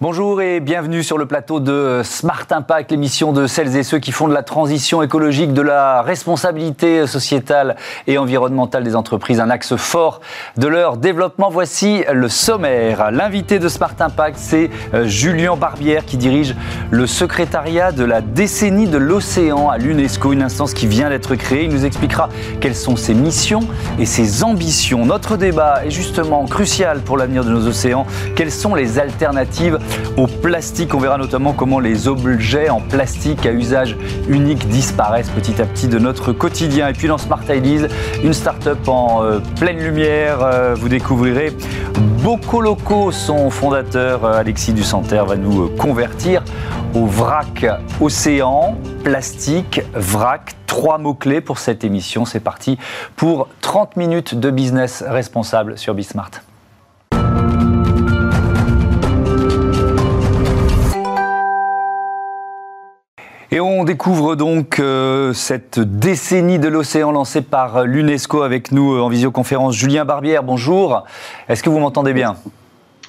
Bonjour et bienvenue sur le plateau de Smart Impact, l'émission de celles et ceux qui font de la transition écologique, de la responsabilité sociétale et environnementale des entreprises un axe fort de leur développement. Voici le sommaire. L'invité de Smart Impact, c'est euh, Julien Barbière qui dirige le secrétariat de la décennie de l'océan à l'UNESCO, une instance qui vient d'être créée. Il nous expliquera quelles sont ses missions et ses ambitions. Notre débat est justement crucial pour l'avenir de nos océans. Quelles sont les alternatives au plastique. On verra notamment comment les objets en plastique à usage unique disparaissent petit à petit de notre quotidien. Et puis dans Smart Ideas, une start-up en euh, pleine lumière. Euh, vous découvrirez Bocoloco, son fondateur euh, Alexis Dusanter va nous convertir au vrac océan, plastique, vrac. Trois mots-clés pour cette émission. C'est parti pour 30 minutes de business responsable sur Bismart. Et on découvre donc euh, cette décennie de l'océan lancée par l'UNESCO avec nous euh, en visioconférence. Julien Barbière, bonjour. Est-ce que vous m'entendez bien?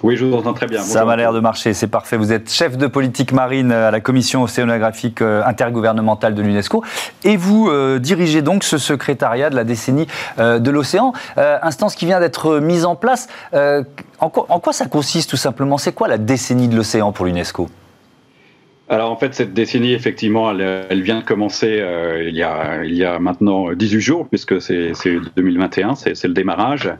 Oui, je vous entends très bien. Ça m'a l'air de marcher, c'est parfait. Vous êtes chef de politique marine à la commission océanographique euh, intergouvernementale de l'UNESCO et vous dirigez donc ce secrétariat de la décennie de l'océan, instance qui vient d'être mise en place. en quoi ça consiste tout simplement? C'est quoi la décennie de l'océan pour l'UNESCO? Alors en fait, cette décennie, effectivement, elle, vient de commencer euh, il, y a, il y a maintenant 18 jours, puisque c'est 2021, c'est le démarrage.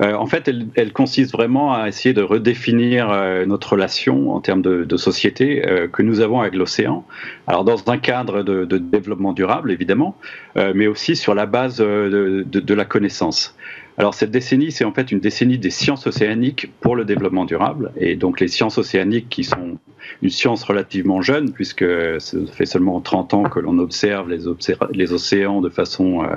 Euh, en fait, elle, elle, consiste vraiment à essayer de redéfinir euh, notre relation en termes de, de société euh, que nous avons avec l'océan. Alors dans un cadre de, de développement durable, évidemment, euh, mais aussi sur la base de, de la connaissance. Alors cette décennie, c'est en fait une décennie des sciences océaniques pour le développement durable. Et donc les sciences océaniques qui sont une science relativement jeune, puisque ça fait seulement 30 ans que l'on observe les, océans de façon euh,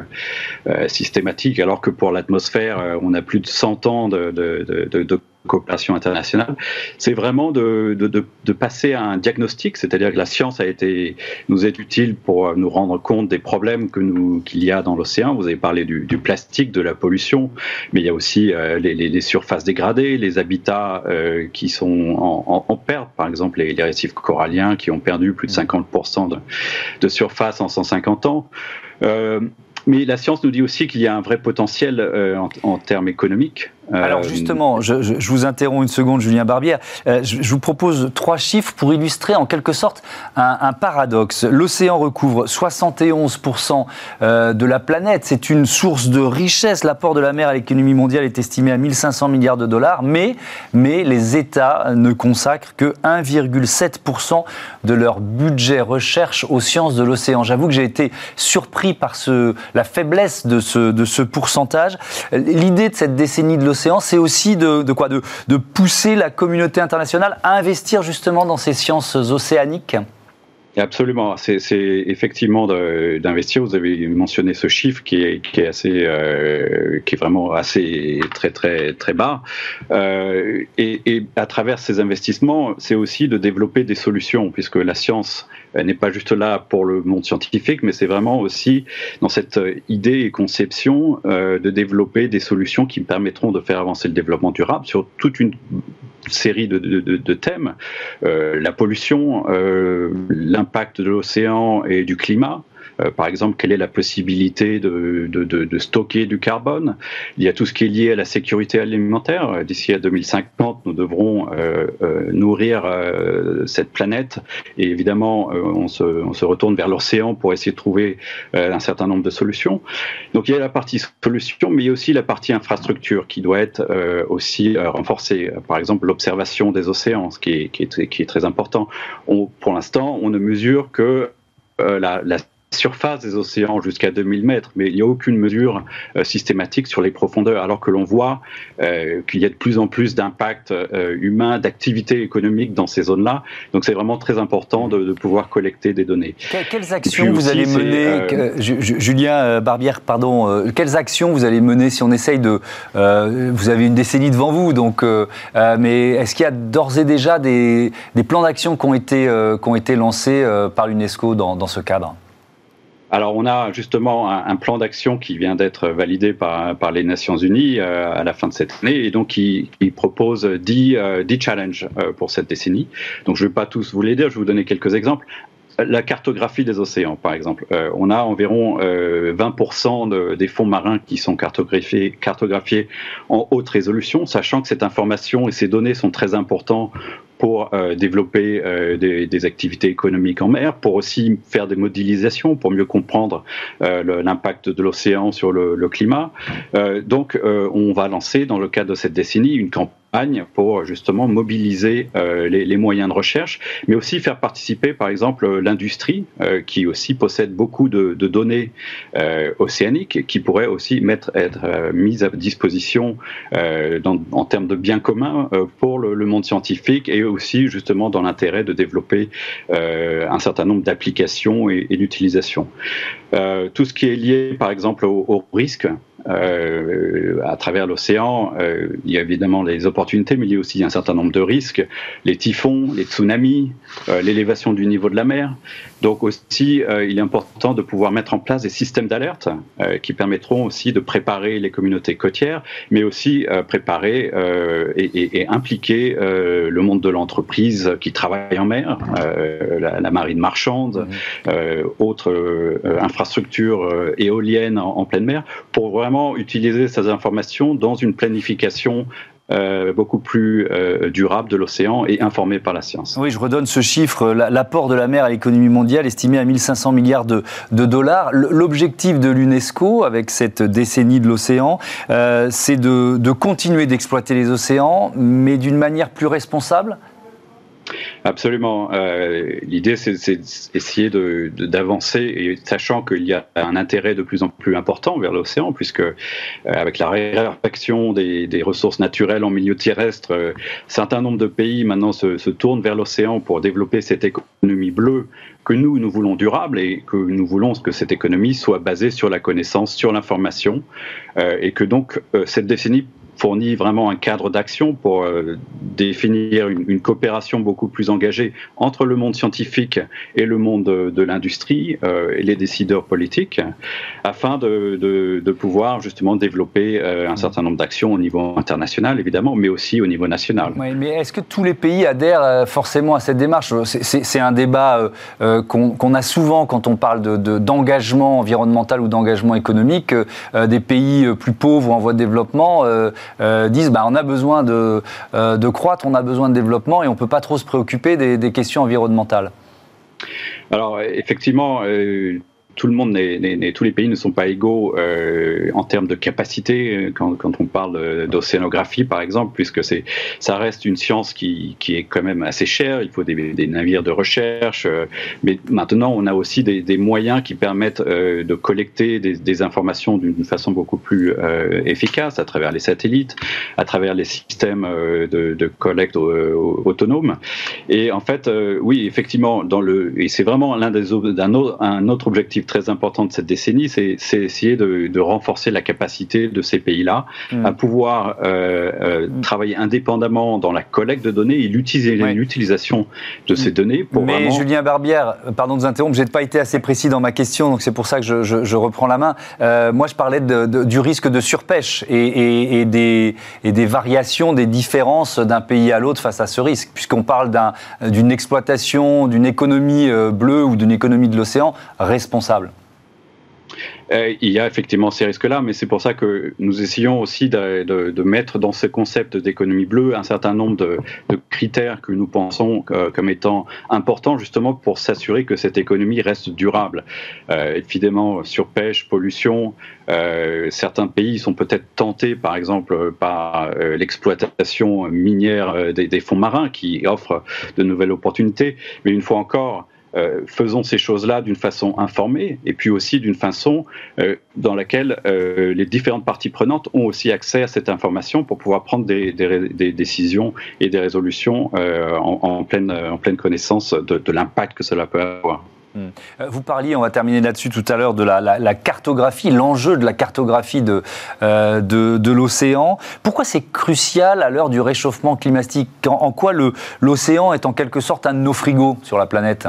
euh, systématique, alors que pour l'atmosphère, euh, on a plus de 100 ans de coopération internationale, c'est vraiment de, de, de, passer à un diagnostic, c'est-à-dire que la science a été, nous est utile pour nous rendre compte des problèmes que nous qu'il y a dans l'océan. Vous avez parlé du, du, plastique, de la pollution, mais il y a aussi euh, les, les, les, surfaces dégradées, les habitats euh, qui sont en, en, en, perte, par exemple les, les, récifs coralliens qui ont perdu plus de 50% de, de surface en 150 ans. Euh, mais la science nous dit aussi qu'il y a un vrai potentiel euh, en, en, termes économiques euh, Alors justement, je, vous interromps une seconde, Julien Barbière. Euh, je, je, vous propose trois chiffres pour illustrer en quelque sorte un, un paradoxe. L'océan recouvre 71% euh, de la planète. C'est une source de richesse. L'apport de la mer à l'économie mondiale est estimé à 1500 milliards de dollars, mais, mais les États ne consacrent que 1,7% de leur budget recherche aux sciences de l'océan. J'avoue que j'ai été surpris par ce, la faiblesse de ce, de ce pourcentage. L'idée de cette décennie de l'océan c'est aussi de, pousser la communauté internationale à investir justement dans ces sciences océaniques Absolument, c'est effectivement d'investir. Vous avez mentionné ce chiffre qui est, qui est assez, euh, qui est vraiment assez très très très bas. Euh, et, à travers ces investissements, c'est aussi de développer des solutions, puisque la science n'est pas juste là pour le monde scientifique, mais c'est vraiment aussi dans cette idée et conception euh, de développer des solutions qui permettront de faire avancer le développement durable sur toute une série de, de, de thèmes, euh, la pollution, euh, l'impact de l'océan et du climat, euh, par exemple, quelle est la possibilité de, de, de, stocker du carbone? Il y a tout ce qui est lié à la sécurité alimentaire. D'ici à 2050, nous devrons euh, euh, nourrir euh, cette planète. Et évidemment, euh, on se, on, se, retourne vers l'océan pour essayer de trouver euh, un certain nombre de solutions. Donc il y a la partie solution, mais il y a aussi la partie infrastructure qui doit être aussi renforcée. Par exemple, l'observation des océans, ce qui est, qui est, qui est très important. On, pour l'instant, on ne mesure que la, la surface des océans jusqu'à 2000 mètres, mais il n'y a aucune mesure euh, systématique sur les profondeurs, alors que l'on voit euh, qu'il y a de plus en plus d'impact euh, humain, d'activité économique dans ces zones-là. Donc c'est vraiment très important de, de, pouvoir collecter des données. quelles actions vous allez mener, euh, Julien Barbière, pardon, quelles actions vous allez mener si on essaye de... vous avez une décennie devant vous, donc, mais est-ce qu'il y a d'ores et déjà des, des plans d'action qui ont été, qui ont été lancés par l'UNESCO dans, dans ce cadre? Alors on a justement un, plan d'action qui vient d'être validé par, les Nations Unies euh, à la fin de cette année et donc qui, propose 10, euh, challenges euh, pour cette décennie. Donc je ne vais pas tous vous les dire, je vais vous donner quelques exemples. La cartographie des océans, par exemple. on a environ 20% des fonds marins qui sont cartographiés, cartographiés en haute résolution, sachant que cette information et ces données sont très importantes pour euh, développer euh, des, activités économiques en mer, pour aussi faire des modélisations, pour mieux comprendre euh, l'impact de l'océan sur le, le climat. donc, on va lancer, dans le cadre de cette décennie, une campagne pour justement mobiliser les, moyens de recherche, mais aussi faire participer, par exemple, l'industrie, qui aussi possède beaucoup de, données océaniques, qui pourraient aussi être mises à disposition en termes de biens communs pour le, monde scientifique et aussi justement dans l'intérêt de développer un certain nombre d'applications et, d'utilisations. tout ce qui est lié, par exemple, au, au risque, euh, à travers l'océan, euh, il y a évidemment les opportunités, mais il y a aussi un certain nombre de risques, les typhons, les tsunamis, euh, l'élévation du niveau de la mer. Donc aussi, il est important de pouvoir mettre en place des systèmes d'alerte qui permettront aussi de préparer les communautés côtières, mais aussi préparer et, et, impliquer le monde de l'entreprise qui travaille en mer, la, marine marchande, mmh. autres infrastructures éoliennes en, en pleine mer, pour vraiment utiliser ces informations dans une planification euh, beaucoup plus euh, durable de l'océan et informée par la science. Oui, je redonne ce chiffre, l'apport de la mer à l'économie mondiale estimé à 1500 milliards de, dollars. L'objectif de l'UNESCO avec cette décennie de l'océan, euh, c'est de, de continuer d'exploiter les océans, mais d'une manière plus responsable Absolument. Euh, l'idée, c'est d'essayer d'avancer, sachant qu'il y a un intérêt de plus en plus important vers l'océan, puisque euh, avec la réaction des, ressources naturelles en milieu terrestre, euh, certain nombre de pays maintenant se, se tournent vers l'océan pour développer cette économie bleue que nous, nous voulons durable et que nous voulons que cette économie soit basée sur la connaissance, sur l'information, et que donc cette décennie fournit vraiment un cadre d'action pour euh, définir une, coopération beaucoup plus engagée entre le monde scientifique et le monde de, l'industrie euh, et les décideurs politiques, afin de, de, pouvoir justement développer euh, un certain nombre d'actions au niveau international, évidemment, mais aussi au niveau national. Oui, mais est-ce que tous les pays adhèrent forcément à cette démarche? C'est un débat qu'on a souvent quand on parle d'engagement environnemental ou d'engagement économique. des pays plus pauvres ou en voie de développement euh, disent bah, on a besoin de, euh, de, croître, on a besoin de développement et on ne peut pas trop se préoccuper des, questions environnementales. Alors effectivement, euh, tout le monde n'est, tous les pays ne sont pas égaux euh, en termes de capacité euh, quand, on parle d'océanographie par exemple, puisque ça reste une science qui, qui, est quand même assez chère. Il faut des, navires de recherche, euh, mais maintenant on a aussi des, moyens qui permettent euh, de collecter des, informations d'une façon beaucoup plus euh, efficace à travers les satellites, à travers les systèmes de, collecte autonomes. Et en fait, oui, effectivement, dans le et c'est vraiment l'un des un autre objectif très important de cette décennie, c'est essayer de, renforcer la capacité de ces pays-là mm. à pouvoir euh, euh, mm. travailler indépendamment dans la collecte de données et l'utilisation de ces mm. données. Pour Mais Julien Barbière, pardon de vous interrompre, je n'ai pas été assez précis dans ma question, donc c'est pour ça que je, reprends la main. Euh, moi, je parlais du risque de surpêche et, des, et des variations, des différences d'un pays à l'autre face à ce risque, puisqu'on parle d'une exploitation, d'une économie bleue ou d'une économie de l'océan responsable. Euh, il y a effectivement ces risques-là, mais c'est pour ça que nous essayons aussi de, mettre dans ce concept d'économie bleue un certain nombre de, critères que nous pensons euh, comme étant importants justement pour s'assurer que cette économie reste durable. Euh, évidemment, surpêche, pollution, certains pays sont peut-être tentés, par exemple, par l'exploitation minière des fonds marins qui offrent de nouvelles opportunités, mais une fois encore, euh, faisons ces choses-là d'une façon informée et puis aussi d'une façon euh, dans laquelle euh, les différentes parties prenantes ont aussi accès à cette information pour pouvoir prendre des, décisions et des résolutions en, pleine, connaissance de, l'impact que cela peut avoir. Hmm. Vous parliez, on va terminer là-dessus tout à l'heure, de la, cartographie, l'enjeu de la cartographie de, de, l'océan. Pourquoi c'est crucial à l'heure du réchauffement climatique? En, en quoi l'océan est en quelque sorte un de nos frigos sur la planète?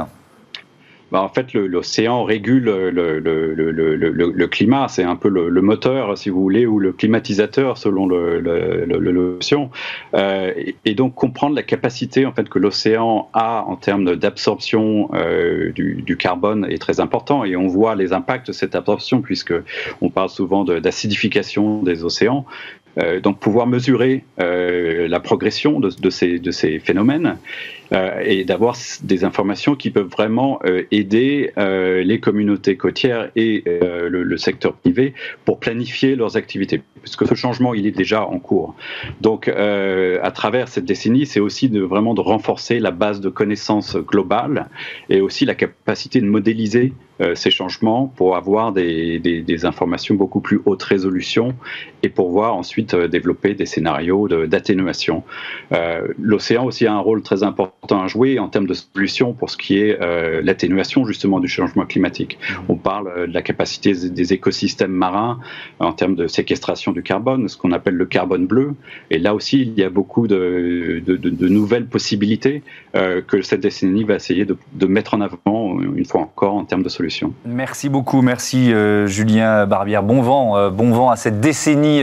Bah, en fait, l'océan régule le, climat. C'est un peu le, moteur, si vous voulez, ou le climatisateur selon l'océan. Euh, et, donc comprendre la capacité en fait que l'océan a en termes d'absorption euh, du, carbone est très important. Et on voit les impacts de cette absorption puisque on parle souvent d'acidification des océans. Euh, donc pouvoir mesurer euh, la progression de, ces, de ces phénomènes euh, et d'avoir des informations qui peuvent vraiment aider les communautés côtières et le, le, secteur privé pour planifier leurs activités, puisque ce changement il est déjà en cours. Donc à travers cette décennie, c'est aussi de, vraiment de renforcer la base de connaissances globale et aussi la capacité de modéliser ces changements pour avoir des, des, des, informations beaucoup plus haute résolution et pour voir ensuite développer des scénarios d'atténuation. Euh, L'océan aussi a un rôle très important à jouer en termes de solutions pour ce qui est euh, l'atténuation justement du changement climatique. Mmh. On parle euh, de la capacité des écosystèmes marins en termes de séquestration du carbone, ce qu'on appelle le carbone bleu. Et là aussi, il y a beaucoup de, de, nouvelles possibilités euh, que cette décennie va essayer de, mettre en avant, une fois encore, en termes de solutions. Merci beaucoup, merci Julien Barbière. Bon vent, bon vent à cette décennie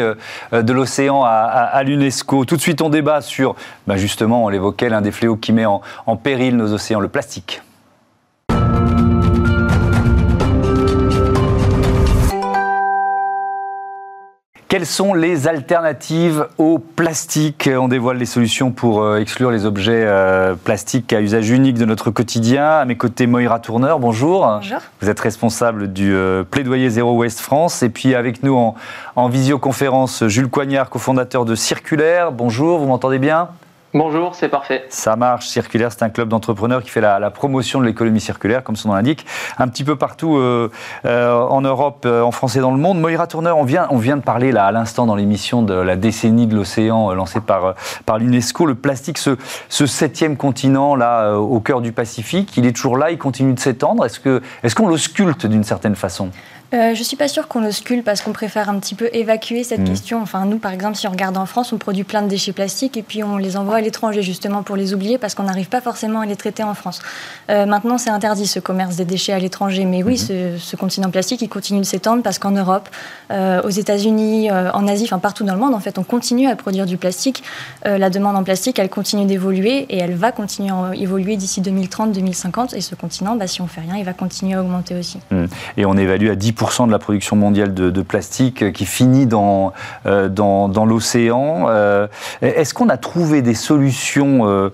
de l'océan à, à l'UNESCO. Tout de suite, on débat sur, bah justement, on l'évoquait, l'un des fléaux qui met en, péril nos océans, le plastique. Quelles sont les alternatives au plastique On dévoile les solutions pour euh, exclure les objets euh, plastiques à usage unique de notre quotidien. À mes côtés, Moira Tourneur, bonjour. Bonjour. Vous êtes responsable du euh, plaidoyer Zéro Ouest France. Et puis avec nous en, en visioconférence, Jules Coignard, cofondateur de Circulaire. Bonjour, vous m'entendez bien? Bonjour, c'est parfait. Ça marche. Circulaire, c'est un club d'entrepreneurs qui fait la, promotion de l'économie circulaire, comme son nom l'indique, un petit peu partout euh, euh, en Europe, euh, en France et dans le monde. Moira Tourneur, on vient, on vient de parler là à l'instant dans l'émission de la décennie de l'océan lancée par, par l'UNESCO. Le plastique, ce, ce, septième continent là au cœur du Pacifique, il est toujours là, il continue de s'étendre. Est-ce qu'on l'ausculte d'une certaine façon? Euh, je ne suis pas sûre qu'on l'auscule parce qu'on préfère un petit peu évacuer cette mmh. question. Enfin, nous, par exemple, si on regarde en France, on produit plein de déchets plastiques et puis on les envoie à l'étranger justement pour les oublier parce qu'on n'arrive pas forcément à les traiter en France. Euh, maintenant, c'est interdit ce commerce des déchets à l'étranger, mais oui, mmh. ce, continent plastique, il continue de s'étendre parce qu'en Europe, euh, aux États-Unis, en Asie, enfin partout dans le monde, en fait, on continue à produire du plastique. la demande en plastique, elle continue d'évoluer et elle va continuer à évoluer d'ici 2030-2050. Et ce continent, bah, si on fait rien, il va continuer à augmenter aussi. Mmh. Et on évalue à 10 de la production mondiale de, plastique qui finit dans, euh, dans, l'océan. Euh, est-ce qu'on a trouvé des solutions euh,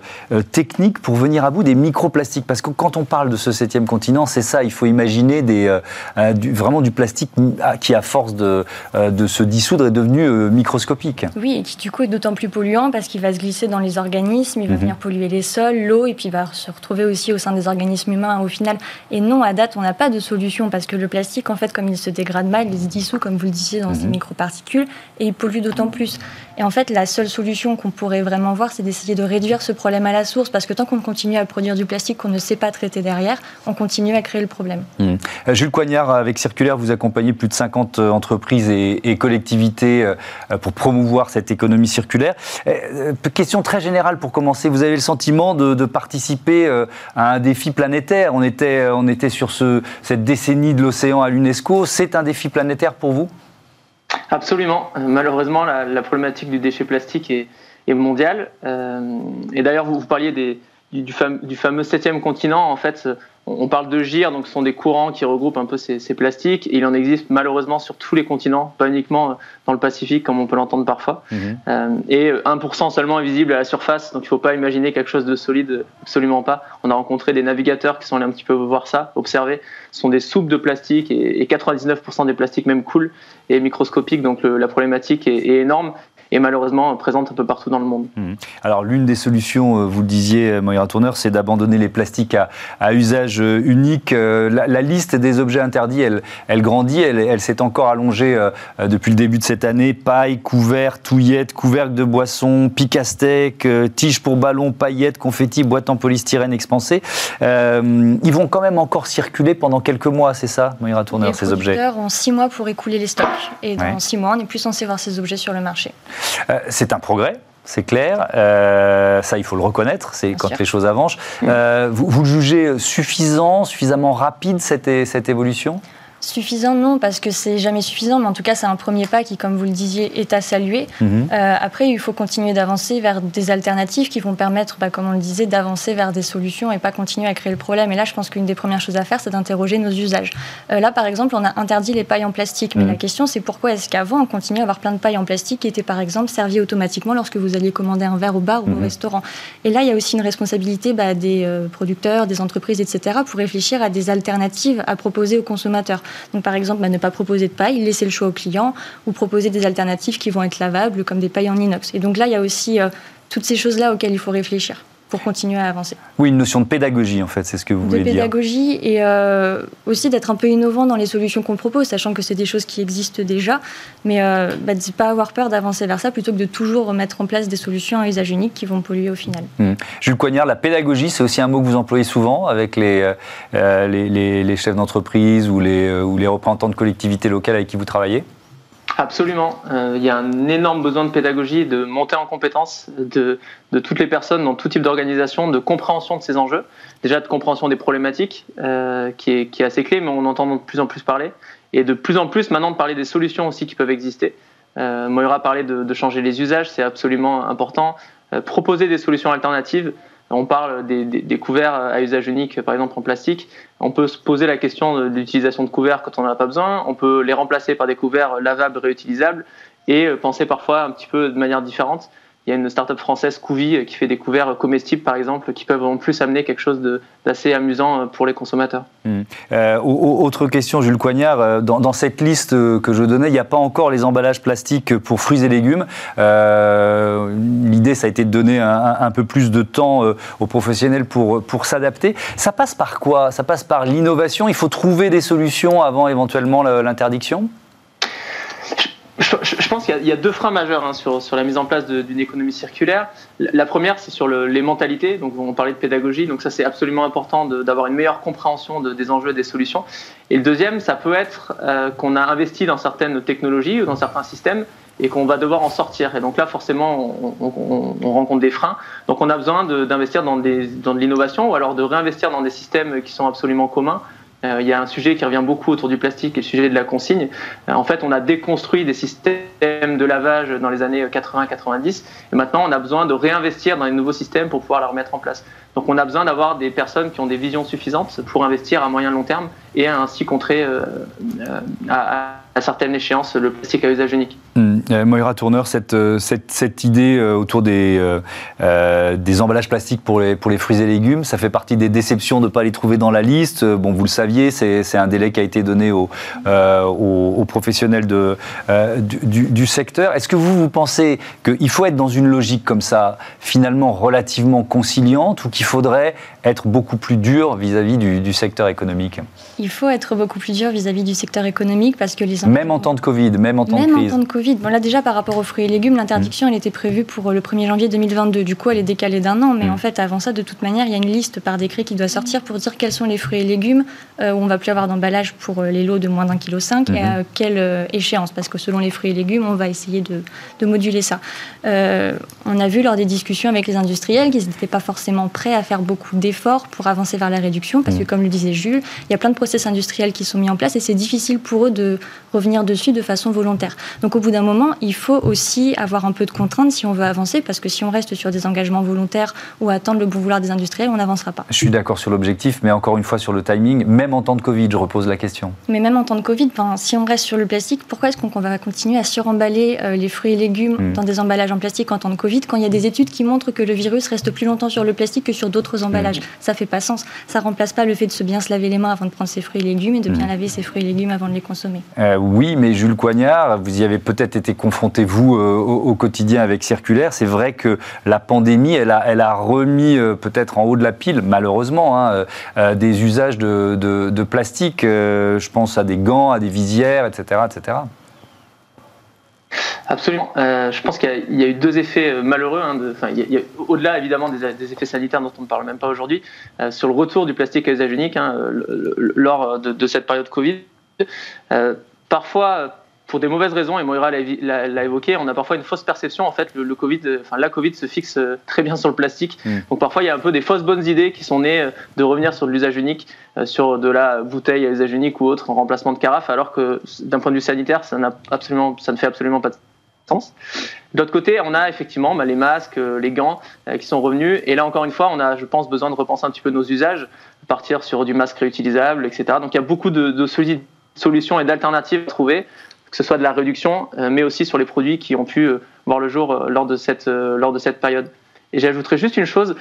techniques pour venir à bout des microplastiques? Parce que quand on parle de ce septième continent, c'est ça, il faut imaginer des, vraiment du plastique qui, à force de, de se dissoudre, est devenu microscopique. Oui, et qui du coup est d'autant plus polluant parce qu'il va se glisser dans les organismes, il va mhm. venir polluer les sols, l'eau, et puis il va se retrouver aussi au sein des organismes humains au final. Et non, à date, on n'a pas de solution parce que le plastique, en fait, comme il se dégrade mal, il se dissout, comme vous le disiez, dans ces mhm. microparticules et il pollue d'autant plus. Et en fait, la seule solution qu'on pourrait vraiment voir, c'est d'essayer de réduire ce problème à la source, parce que tant qu'on continue à produire du plastique qu'on ne sait pas traiter derrière, on continue à créer le problème. Mhm. Euh, Jules Coignard, avec Circulaire, vous accompagnez plus de 50 euh, entreprises et, collectivités euh, pour promouvoir cette économie circulaire. Question très générale pour commencer, vous avez le sentiment de, participer à un défi planétaire? On était, on était sur ce, cette décennie de l'océan à l'UNESCO c'est un défi planétaire pour vous? Absolument. Malheureusement, la, problématique du déchet plastique est, mondiale. Euh, et d'ailleurs, vous, parliez des, du, fameux, du, fameux septième continent. En fait, on parle de GIR, donc ce sont des courants qui regroupent un peu ces, plastiques. il en existe malheureusement sur tous les continents, pas uniquement euh, dans le Pacifique comme on peut l'entendre parfois. Mhm. Euh, et 1% seulement est visible à la surface, donc il ne faut pas imaginer quelque chose de solide, absolument pas. On a rencontré des navigateurs qui sont allés un petit peu voir ça, observer. Ce sont des soupes de plastique et, 99% des plastiques même coulent et microscopiques, donc la problématique est, est énorme et malheureusement présente un peu partout dans le monde. Mmh. Alors l'une des solutions, euh, vous le disiez, euh, Moira Tourneur, c'est d'abandonner les plastiques à, usage euh, unique. La, liste des objets interdits, elle, elle grandit, elle, s'est encore allongée depuis le début de cette année. Paille, couverts, touillettes, couvercle de boisson, pique à steak, tige pour ballon, paillettes, confettis, boîte en polystyrène expansé. ils vont quand même encore circuler pendant quelques mois, c'est ça, Moira Tourneur, ces objets Les ont six mois pour écouler les stocks. Et dans six mois, on n'est plus censé voir ces objets sur le marché. Euh, c'est un progrès C'est clair, euh, ça il faut le reconnaître, c'est quand les choses avancent. Euh, vous, vous, le jugez suffisant, suffisamment rapide cette, cette évolution? Suffisant, non, parce que c'est jamais suffisant, mais en tout cas, c'est un premier pas qui, comme vous le disiez, est à saluer. Mhm. Euh, après, il faut continuer d'avancer vers des alternatives qui vont permettre, bah, comme on le disait, d'avancer vers des solutions et pas continuer à créer le problème. Et là, je pense qu'une des premières choses à faire, c'est d'interroger nos usages. Euh, là, par exemple, on a interdit les pailles en plastique, mais mhm. la question, c'est pourquoi est-ce qu'avant, on continuait à avoir plein de pailles en plastique qui étaient, par exemple, servies automatiquement lorsque vous alliez commander un verre au bar ou au mhm. restaurant? Et là, il y a aussi une responsabilité bah, des euh, producteurs, des entreprises, etc., pour réfléchir à des alternatives à proposer aux consommateurs. Donc, par exemple, bah, ne pas proposer de paille, laisser le choix au client ou proposer des alternatives qui vont être lavables, comme des pailles en inox. Et donc là, il y a aussi euh, toutes ces choses-là auxquelles il faut réfléchir pour continuer à avancer. Oui, une notion de pédagogie, en fait, c'est ce que vous voulez dire. De pédagogie et euh, aussi d'être un peu innovant dans les solutions qu'on propose, sachant que c'est des choses qui existent déjà, mais euh, bah, de ne pas avoir peur d'avancer vers ça plutôt que de toujours mettre en place des solutions à usage unique qui vont polluer au final. Mmh. Jules Coignard, la pédagogie, c'est aussi un mot que vous employez souvent avec les, euh, les, les, chefs d'entreprise ou les, ou les représentants de collectivités locales avec qui vous travaillez? Absolument. Euh, il y a un énorme besoin de pédagogie, de montée en compétence de, de toutes les personnes dans tout type d'organisation, de compréhension de ces enjeux. Déjà de compréhension des problématiques, euh, qui, est, qui, est, assez clé, mais on entend de plus en plus parler. Et de plus en plus maintenant de parler des solutions aussi qui peuvent exister. Euh, Moira parlé de, de changer les usages, c'est absolument important. Euh, proposer des solutions alternatives. On parle des, couverts à usage unique, par exemple en plastique. On peut se poser la question de l'utilisation de couverts quand on n'en a pas besoin. On peut les remplacer par des couverts lavables, réutilisables et penser parfois un petit peu de manière différente. Il y a une start-up française, Couvi, euh, qui fait des couverts comestibles, par exemple, qui peuvent en plus amener quelque chose d'assez amusant euh, pour les consommateurs. Hmm. Euh, autre question, Jules Coignard. Dans, cette liste que je donnais, il n'y a pas encore les emballages plastiques pour fruits et légumes. L'idée, ça a été de donner un, peu plus de temps aux professionnels pour, pour s'adapter. Ça passe par quoi? Ça passe par l'innovation? Il faut trouver des solutions avant éventuellement l'interdiction? Je, pense qu'il y, a deux freins majeurs hein, sur, la mise en place d'une économie circulaire. La première, c'est sur le, les mentalités. Donc, on parlait de pédagogie. Donc, ça, c'est absolument important d'avoir une meilleure compréhension de, des enjeux et des solutions. Et le deuxième, ça peut être euh, qu'on a investi dans certaines technologies ou dans certains systèmes et qu'on va devoir en sortir. Et donc là, forcément, on, on, on rencontre des freins. Donc, on a besoin d'investir dans, dans de l'innovation ou alors de réinvestir dans des systèmes qui sont absolument communs il y a un sujet qui revient beaucoup autour du plastique, le sujet de la consigne. Euh, en fait, on a déconstruit des systèmes de lavage dans les années 80-90, et maintenant on a besoin de réinvestir dans les nouveaux systèmes pour pouvoir les remettre en place. Donc on a besoin d'avoir des personnes qui ont des visions suffisantes pour investir à moyen long terme et ainsi contrer euh, à, à certaines échéances le plastique à usage unique. Mmh. Moira Tourneur, cette, cette, cette idée autour des, euh, des emballages plastiques pour les, pour les fruits et légumes, ça fait partie des déceptions de ne pas les trouver dans la liste. Bon, vous le saviez, c'est un délai qui a été donné aux, euh, aux, professionnels de, euh, du, du, secteur. Est-ce que vous, vous pensez qu'il faut être dans une logique comme ça, finalement relativement conciliante, ou qu'il faudrait être beaucoup plus dur vis-à-vis du, du, secteur économique Il faut être beaucoup plus dur vis-à-vis du secteur économique parce que les même en temps de Covid, même en temps de crise. Même en temps de Covid. Bon là déjà par rapport aux fruits et légumes, l'interdiction elle était prévue pour le 1er janvier 2022. Du coup elle est décalée d'un an, mais mm. en fait avant ça de toute manière il y a une liste par décret qui doit sortir pour dire quels sont les fruits et légumes euh, où on va plus avoir d'emballage pour euh, les lots de moins d'un kilo cinq et à mm-hmm. quelle euh, échéance parce que selon les fruits et légumes on va essayer de, de moduler ça. on a vu lors des discussions avec les industriels qu'ils n'étaient pas forcément prêts à faire beaucoup d'efforts pour avancer vers la réduction parce que mm. comme le disait Jules, il y a plein de process industriels qui sont mis en place et c'est difficile pour eux de revenir dessus de façon volontaire. Donc au bout d'un moment, il faut aussi avoir un peu de contraintes si on veut avancer, parce que si on reste sur des engagements volontaires ou attendre le bon vouloir des industriels, on n'avancera pas. Je suis d'accord sur l'objectif, mais encore une fois sur le timing, même en temps de Covid, je repose la question. Mais même en temps de Covid, si on reste sur le plastique, pourquoi est-ce qu'on va continuer à suremballer euh, les fruits et légumes hmm. dans des emballages en plastique en temps de Covid, quand il y a des études qui montrent que le virus reste plus longtemps sur le plastique que sur d'autres emballages? Ça hmm. Ça fait pas sens. Ça remplace pas le fait de se bien se laver les mains avant de prendre ses fruits et légumes et de bien hmm. laver ses fruits et légumes avant de les consommer. Euh, oui, mais Jules Coignard, vous y avez peut-être été confronté, vous, euh, au, quotidien avec Circulaire. C'est vrai que la pandémie, elle a, elle a remis euh, peut-être en haut de la pile, malheureusement, hein, des usages de, plastique. je pense à des gants, à des visières, etc. etc. Absolument. je pense qu'il y, a eu deux effets malheureux. Hein, au-delà évidemment des, effets sanitaires dont on ne parle même pas aujourd'hui, sur le retour du plastique à usage unique hein, lors de, de, cette période Covid. parfois, pour des mauvaises raisons, et Moira l'a évoqué, on a parfois une fausse perception. En fait, le, Covid, enfin, la Covid se fixe euh, très bien sur le plastique. Mm. Donc parfois, il y a un peu des fausses bonnes idées qui sont nées euh, de revenir sur de l'usage unique, euh, sur de la bouteille à usage unique ou autre en remplacement de carafe, alors que d'un point de vue sanitaire, ça, absolument, ça ne fait absolument pas de sens. D'autre côté, on a effectivement bah, les masques, les gants qui sont revenus. Et là, encore une fois, on a, je pense, besoin de repenser un petit peu nos usages, partir sur du masque réutilisable, etc. Donc il y a beaucoup de, de solutions et d'alternatives à trouver que ce soit de la réduction, euh, mais aussi sur les produits qui ont pu euh, voir le jour euh, lors de cette, période. Et j'ajouterais juste une chose,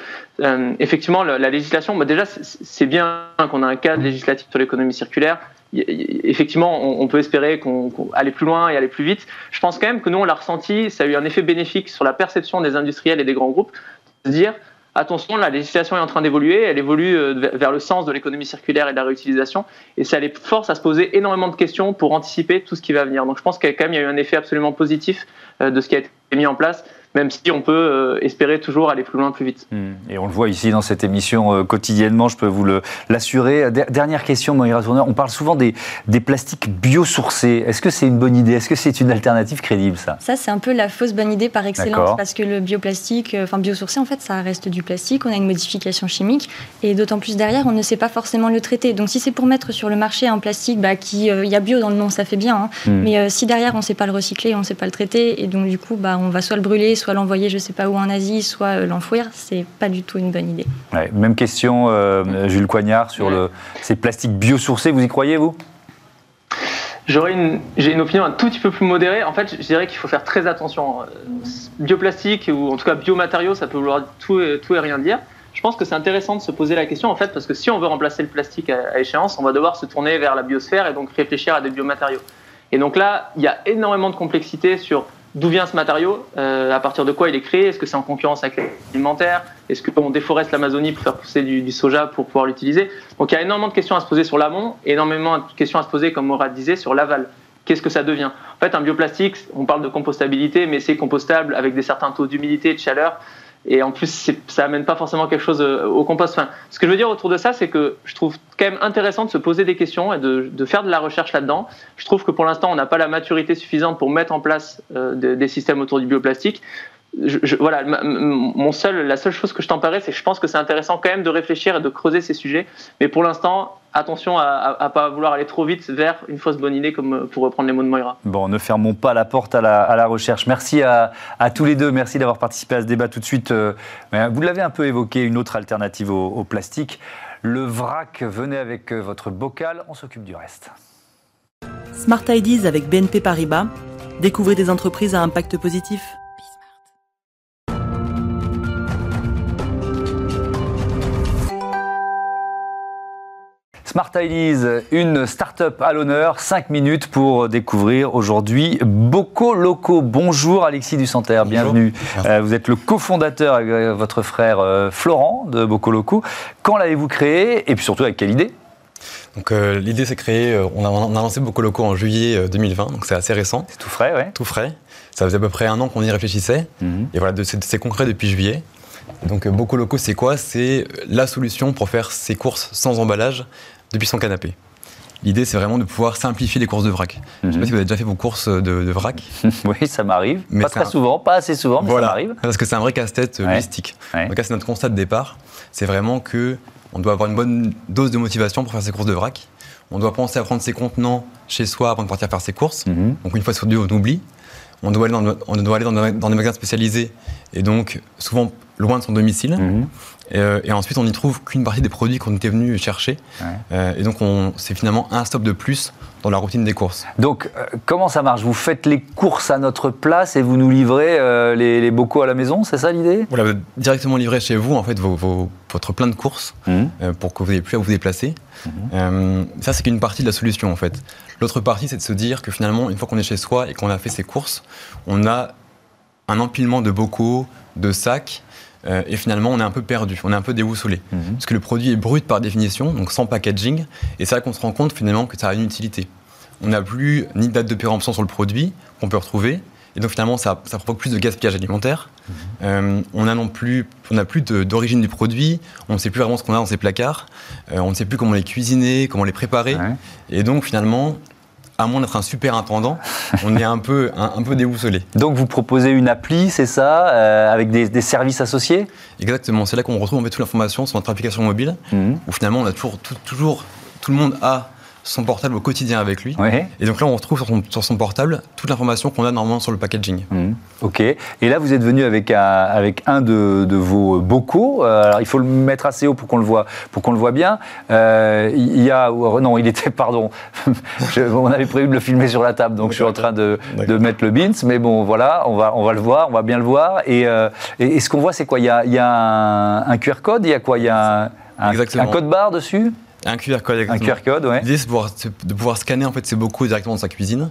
effectivement, la, législation, bah déjà, c'est bien qu'on a un cadre législatif sur l'économie circulaire. Effectivement, on, peut espérer qu'on aller plus loin et aller plus vite. Je pense quand même que nous, on l'a ressenti, ça a eu un effet bénéfique sur la perception des industriels et des grands groupes, de se dire, attention, la législation est en train d'évoluer, elle évolue euh, vers le sens de l'économie circulaire et de la réutilisation, et ça les force à se poser énormément de questions pour anticiper tout ce qui va venir. Donc je pense qu'il y a quand même eu un effet absolument positif euh, de ce qui a été mis en place même si on peut euh, espérer toujours aller plus loin, plus vite. Hmm. Et on le voit ici dans cette émission euh, quotidiennement, je peux vous l'assurer. Dernière question, Moïra Tourneur, on parle souvent des, des plastiques biosourcés. Est-ce que c'est une bonne idée? Est-ce que c'est une alternative crédible, ça? Ça, c'est un peu la fausse bonne idée par excellence, parce que le bioplastique, euh, enfin biosourcé, en fait, ça reste du plastique, on a une modification chimique, et d'autant plus derrière, on ne sait pas forcément le traiter. Donc si c'est pour mettre sur le marché un plastique bah, qui, il y a bio dans le nom, ça fait bien, hein. hmm. mais si derrière, on ne sait pas le recycler, on ne sait pas le traiter, et donc du coup, bah, on va soit le brûler, soit l'envoyer je ne sais pas où en Asie, soit euh, l'enfouir, c'est pas du tout une bonne idée. même question, euh, Jules Coignard, sur le, ces plastiques biosourcés, vous y croyez, vous? J'aurais une, j'ai une opinion un tout petit peu plus modérée. En fait, je dirais qu'il faut faire très attention. Bioplastique ou en tout cas biomatériaux, ça peut vouloir tout et, tout et rien dire. Je pense que c'est intéressant de se poser la question en fait parce que si on veut remplacer le plastique à échéance, on va devoir se tourner vers la biosphère et donc réfléchir à des biomatériaux. Et donc là, il y a énormément de complexité sur d'où vient ce matériau, euh, à partir de quoi il est créé, est-ce que c'est en concurrence avec l'alimentaire, est-ce qu'on déforeste l'Amazonie pour faire pousser du, soja pour pouvoir l'utiliser? Donc il y a énormément de questions à se poser sur l'amont, énormément de questions à se poser, comme Mourad disait, sur l'aval. Qu'est-ce que ça devient? En fait, un bioplastique, on parle de compostabilité, mais c'est compostable avec des certains taux d'humidité et de chaleur. Et en plus, ça amène pas forcément quelque chose euh, au compost. Enfin, ce que je veux dire autour de ça, c'est que je trouve quand même intéressant de se poser des questions et de, faire de la recherche là-dedans. Je trouve que pour l'instant, on n'a pas la maturité suffisante pour mettre en place euh, des systèmes autour du bioplastique voilà, mon seul, la seule chose que je t'emparais, c'est que je pense que c'est intéressant quand même de réfléchir et de creuser ces sujets. Mais pour l'instant, attention à ne pas vouloir aller trop vite vers une fausse bonne idée, comme pour reprendre les mots de Moira. Bon, ne fermons pas la porte à la, à la recherche. Merci à, à, tous les deux. Merci d'avoir participé à ce débat tout de suite. Euh, vous l'avez un peu évoqué, une autre alternative au, au plastique. Le vrac, venez avec euh, votre bocal, on s'occupe du reste. Smart Ideas avec BNP Paribas. Découvrez des entreprises à impact positif. Smart Ideas, une start-up à l'honneur, 5 minutes pour découvrir aujourd'hui Bocco Loco. Bonjour Alexis Dusanter, bienvenue. Euh, vous êtes le cofondateur avec euh, votre frère euh, Florent de Bocco Loco. Quand l'avez-vous créé et puis surtout avec quelle idée? Donc l'idée c'est créé, on a, on a, lancé Bocco Loco en juillet 2020, donc c'est assez récent. C'est tout frais, ouais. Tout frais. Ça faisait à peu près un an qu'on y réfléchissait. Mhm. Et voilà, c'est concret depuis juillet. Donc Bocco Loco c'est quoi? C'est la solution pour faire ses courses sans emballage depuis son canapé. L'idée, c'est vraiment de pouvoir simplifier les courses de vrac. Je ne sais pas mhm. si vous avez déjà fait vos courses de, vrac. oui, ça m'arrive. Pas très souvent, pas assez souvent, mais ça m'arrive. Parce que c'est un vrai casse-tête euh, mystique. En tout cas, c'est notre constat de départ. C'est vraiment que on doit avoir une bonne dose de motivation pour faire ses courses de vrac. On doit penser à prendre ses contenants chez soi avant de partir faire ses courses. Mhm. Donc une fois sur deux, on oublie. On doit aller dans, on doit aller dans, des magasins spécialisés et donc souvent loin de son domicile. Mhm. Euh, et, ensuite, on n'y trouve qu'une partie des produits qu'on était venu chercher. Euh, et donc, c'est finalement un stop de plus dans la routine des courses. Donc, euh, comment ça marche? Vous faites les courses à notre place et vous nous livrez les, bocaux à la maison, c'est ça l'idée? Voilà, directement livré chez vous, en fait, votre plein de courses mmh. pour que vous n'ayez plus à vous déplacer. Mmh. ça, c'est qu'une partie de la solution, en fait. L'autre partie, c'est de se dire que finalement, une fois qu'on est chez soi et qu'on a fait ses courses, on a un empilement de bocaux, de sacs, euh, et finalement, on est un peu perdu, on est un peu déboussolé. Mhm. Parce que le produit est brut par définition, donc sans packaging, et c'est là qu'on se rend compte finalement que ça a une utilité. On n'a plus ni de date de péremption sur le produit qu'on peut retrouver, et donc finalement, ça, ça provoque plus de gaspillage alimentaire. Mhm. Euh, on n'a non plus, on n'a plus d'origine du produit, on ne sait plus vraiment ce qu'on a dans ses placards, euh, on ne sait plus comment les cuisiner, comment les préparer, et donc finalement, à moins d'être un super intendant, on est un peu, un, peu déboussolé. Donc vous proposez une appli, c'est ça, euh, avec des, services associés? Exactement, c'est là qu'on retrouve en fait toute l'information sur notre application mobile, mmh. où finalement on a toujours, toujours, tout le monde a son portable au quotidien avec lui. Et donc là, on retrouve sur son, portable toute l'information qu'on a normalement sur le packaging. Mmh. Ok. Et là, vous êtes venu avec un, avec un de, vos bocaux. Euh, alors, il faut le mettre assez haut pour qu'on le voit, pour qu'on le voit bien. Euh, il y a, non, il était, pardon. on avait prévu de le filmer sur la table, donc je suis en train de, de, mettre le bins. Mais bon, voilà, on va, on va le voir, on va bien le voir. Et, euh, et, ce qu'on voit, c'est quoi? Il y a, il y a un, QR code? Il y a quoi? Il y a un, un code barre dessus? Un QR code, exactement. Un QR code, ouais. L'idée, c'est de pouvoir, scanner en fait ses bocaux directement dans sa cuisine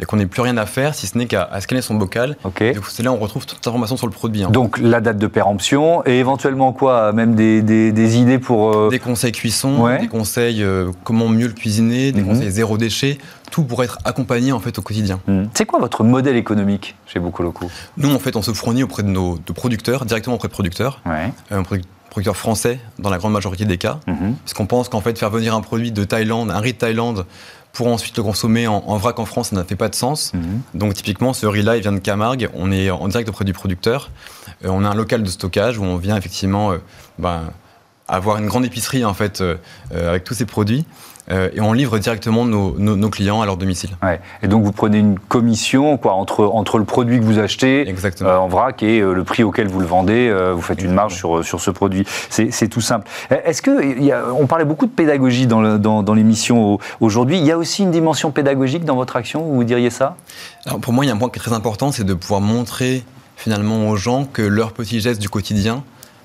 et qu'on n'ait plus rien à faire si ce n'est qu'à scanner son bocal. Ok. c'est là où on retrouve toute l'information sur le produit. Hein. Donc la date de péremption et éventuellement quoi? Même des, des, idées pour. Euh, des conseils cuisson, des conseils euh, comment mieux le cuisiner, des mhm. conseils zéro déchet, tout pour être accompagné en fait au quotidien. Mhm. C'est quoi votre modèle économique chez Bocoloco Nous, en fait, on se fournit auprès de nos producteurs, directement auprès de producteurs. Ouais. Euh, producteurs français dans la grande majorité des cas. Mhm. Parce qu'on pense qu'en fait, faire venir un produit de Thaïlande, un riz de Thaïlande, pour ensuite le consommer en, vrac en France, ça n'a fait pas de sens. Mhm. Donc typiquement, ce riz-là, il vient de Camargue, on est en direct auprès du producteur. Euh, on a un local de stockage où on vient effectivement euh, ben, avoir une grande épicerie en fait euh, avec tous ces produits. Euh, et on livre directement nos, clients à leur domicile. Et donc vous prenez une commission quoi, entre, entre le produit que vous achetez euh, en vrac et euh, le prix auquel vous le vendez, vous faites une marge sur, sur ce produit. C'est tout simple. Est-ce que, on parlait beaucoup de pédagogie dans, dans, l'émission aujourd'hui, il y a aussi une dimension pédagogique dans votre action, vous diriez ça? Alors Pour moi, il y a un point qui est très important, c'est de pouvoir montrer finalement aux gens que leurs petits gestes du quotidien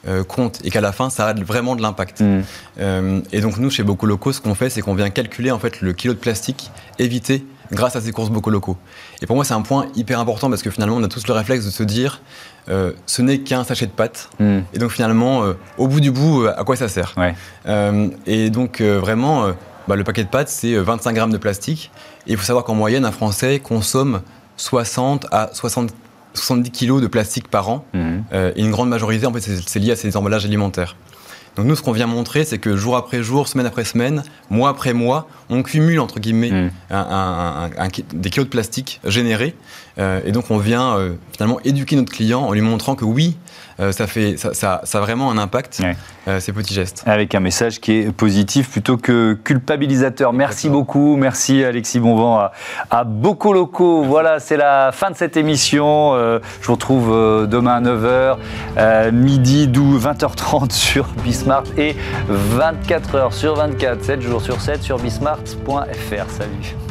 euh, compte et qu'à la fin, ça a vraiment de l'impact. Mm. Euh, et donc nous, chez Bocaux Locaux, ce qu'on fait, c'est qu'on vient calculer en fait le kilo de plastique évité grâce à ces courses Bocaux Locaux. Et pour moi, c'est un point hyper important parce que finalement, on a tous le réflexe de se dire, euh, ce n'est qu'un sachet de pâtes. Mm. Et donc finalement, au bout du bout, à quoi ça sert? Et donc vraiment, bah, le paquet de pâtes, c'est 25 grammes de plastique. Et il faut savoir qu'en moyenne, un Français consomme 60 à 60 70 kilos de plastique par an. Mhm. Euh, et une grande majorité, en fait, c'est lié à ces emballages alimentaires. Donc nous, ce qu'on vient montrer, c'est que jour après jour, semaine après semaine, mois après mois, on cumule, entre guillemets, mhm. des kilos de plastique générés. Euh, et donc on vient euh, finalement éduquer notre client en lui montrant que oui, euh, ça, fait, ça, ça, a vraiment un impact, euh, ces petits gestes. Avec un message qui est positif plutôt que culpabilisateur. Merci beaucoup, merci Alexis Bonvent à, à Locaux. Voilà, c'est la fin de cette émission. Euh, je vous retrouve demain à 9h, midi, 20h30 sur Bismart et 24h sur 24, 7 jours sur 7 sur bismart.fr. Salut.